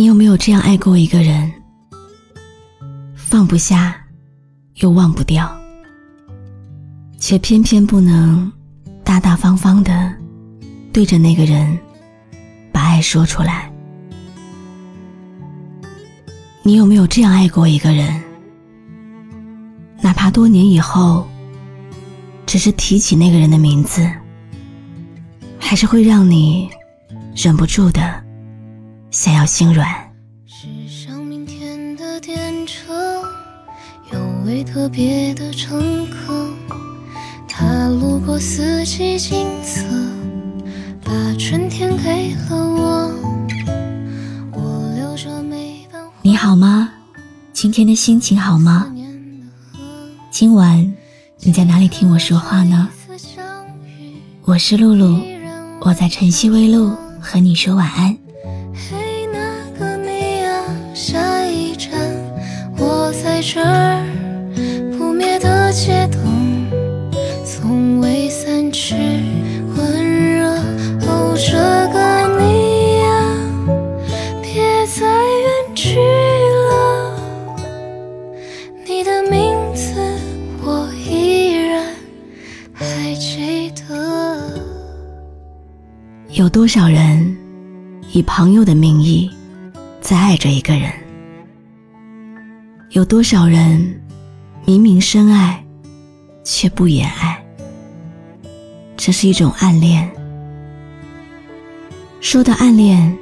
你有没有这样爱过一个人？放不下，又忘不掉，却偏偏不能大大方方的对着那个人把爱说出来。你有没有这样爱过一个人？哪怕多年以后，只是提起那个人的名字，还是会让你忍不住的想要心软。位特别的乘客，他路过四季景色，把春天给了我。我留着每瓣。你好吗？今天的心情好吗？今晚你在哪里听我说话呢？我是露露，我在晨曦微露和你说晚安。在这儿。不灭的街灯从未散去温热，哦，这个你呀，别再远去了。你的名字我依然还记得。有多少人以朋友的名义在爱着一个人？有多少人明明深爱？却不言爱，这是一种暗恋。说到暗恋，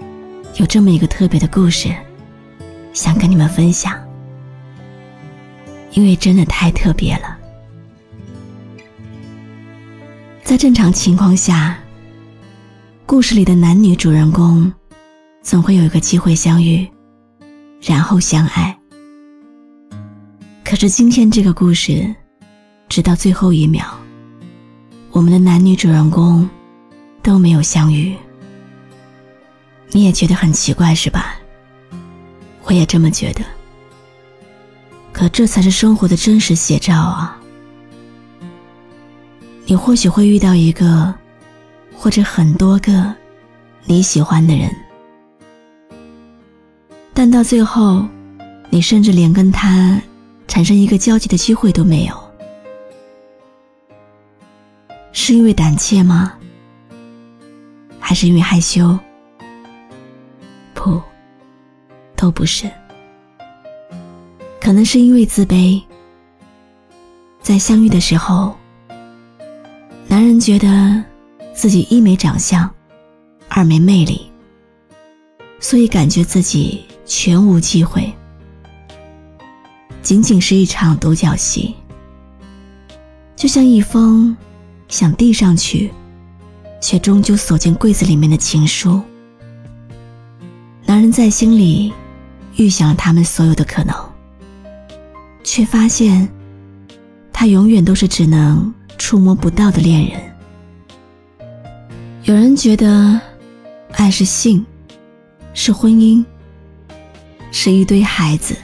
有这么一个特别的故事，想跟你们分享，因为真的太特别了。在正常情况下，故事里的男女主人公总会有一个机会相遇，然后相爱。可是今天这个故事。直到最后一秒，我们的男女主人公都没有相遇。你也觉得很奇怪是吧？我也这么觉得。可这才是生活的真实写照啊！你或许会遇到一个，或者很多个你喜欢的人，但到最后，你甚至连跟他产生一个交集的机会都没有。是因为胆怯吗？还是因为害羞？不，都不是。可能是因为自卑。在相遇的时候，男人觉得自己一没长相，二没魅力，所以感觉自己全无机会，仅仅是一场独角戏，就像一封。想递上去，却终究锁进柜子里面的情书。男人在心里预想了他们所有的可能，却发现他永远都是只能触摸不到的恋人。有人觉得，爱是性，是婚姻，是一堆孩子。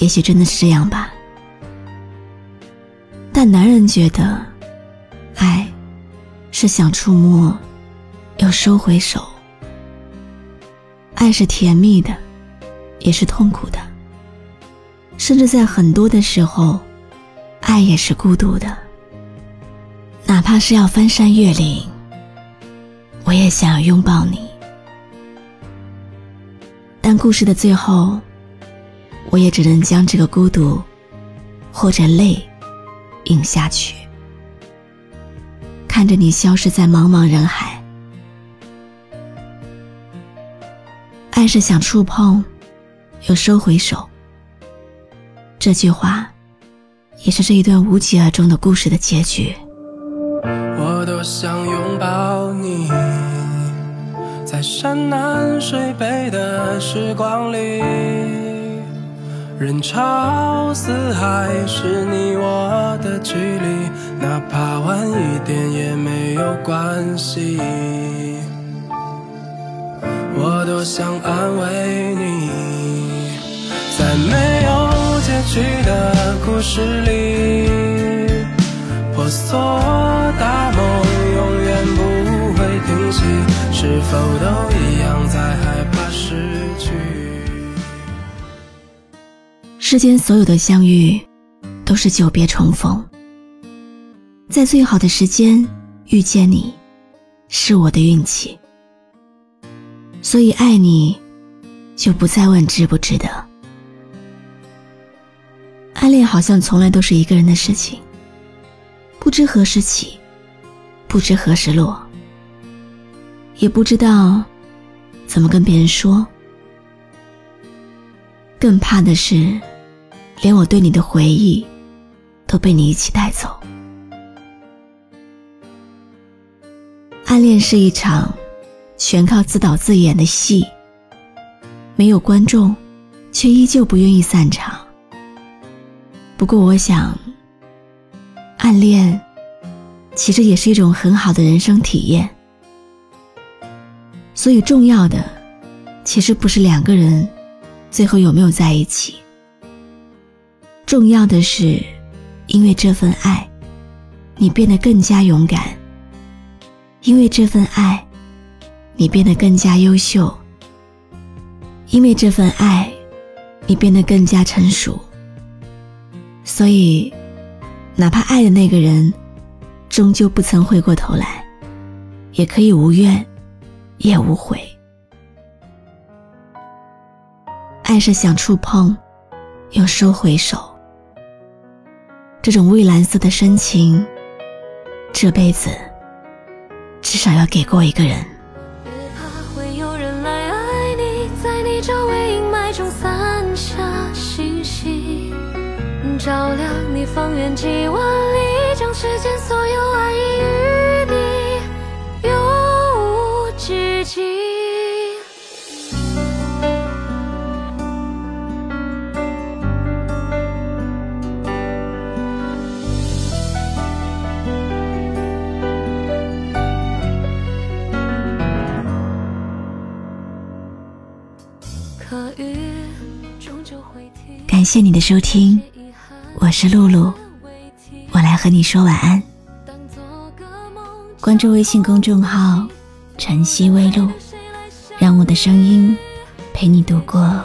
也许真的是这样吧。但男人觉得。爱，是想触摸，又收回手。爱是甜蜜的，也是痛苦的。甚至在很多的时候，爱也是孤独的。哪怕是要翻山越岭，我也想要拥抱你。但故事的最后，我也只能将这个孤独，或者泪，饮下去。看着你消失在茫茫人海，爱是想触碰，又收回手。这句话，也是这一段无疾而终的故事的结局。我多想拥抱你，在山南水北的时光里。人潮四海，是你我的距离，哪怕晚一点也没有关系。我多想安慰你，在没有结局的故事里，婆娑大梦永远不会停息。是否都一样在害怕失去？世间所有的相遇，都是久别重逢。在最好的时间遇见你，是我的运气。所以爱你，就不再问值不值得。暗恋好像从来都是一个人的事情，不知何时起，不知何时落，也不知道怎么跟别人说。更怕的是，连我对你的回忆，都被你一起带走。暗恋是一场全靠自导自演的戏，没有观众，却依旧不愿意散场。不过，我想，暗恋其实也是一种很好的人生体验。所以，重要的其实不是两个人最后有没有在一起，重要的是，因为这份爱，你变得更加勇敢。因为这份爱，你变得更加优秀；因为这份爱，你变得更加成熟。所以，哪怕爱的那个人终究不曾回过头来，也可以无怨也无悔。爱是想触碰，又收回手。这种蔚蓝色的深情，这辈子。至少要给过一个人。别怕会有人来爱你，在你周围阴霾中散下星星，照亮你方圆几万里，将世间所有爱意感谢你的收听，我是露露，我来和你说晚安。关注微信公众号“晨曦微露”，让我的声音陪你度过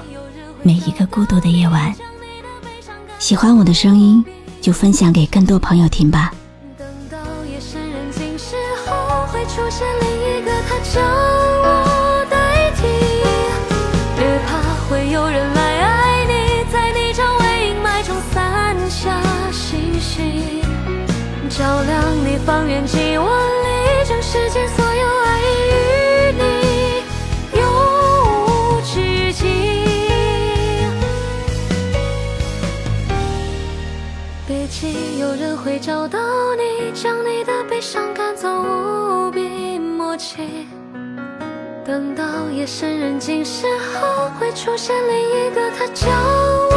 每一个孤独的夜晚。喜欢我的声音，就分享给更多朋友听吧。方圆几万里，将世间所有爱意与你永无止境。别急，有人会找到你，将你的悲伤赶走，无比默契。等到夜深人静时候，会出现另一个他叫我